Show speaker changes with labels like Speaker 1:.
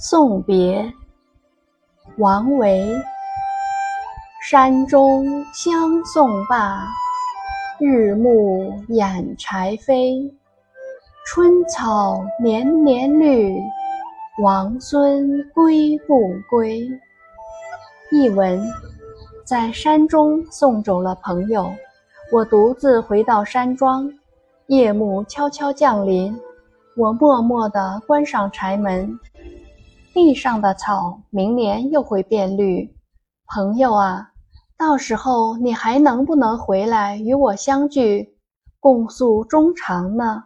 Speaker 1: 送别，王维。山中相送罢，日暮掩柴扉。春草年年绿，王孙归不归？译文：在山中送走了朋友，我独自回到山庄。夜幕悄悄降临，我默默地关上柴门。地上的草，明年又会变绿。朋友啊，到时候你还能不能回来与我相聚，共诉衷肠呢？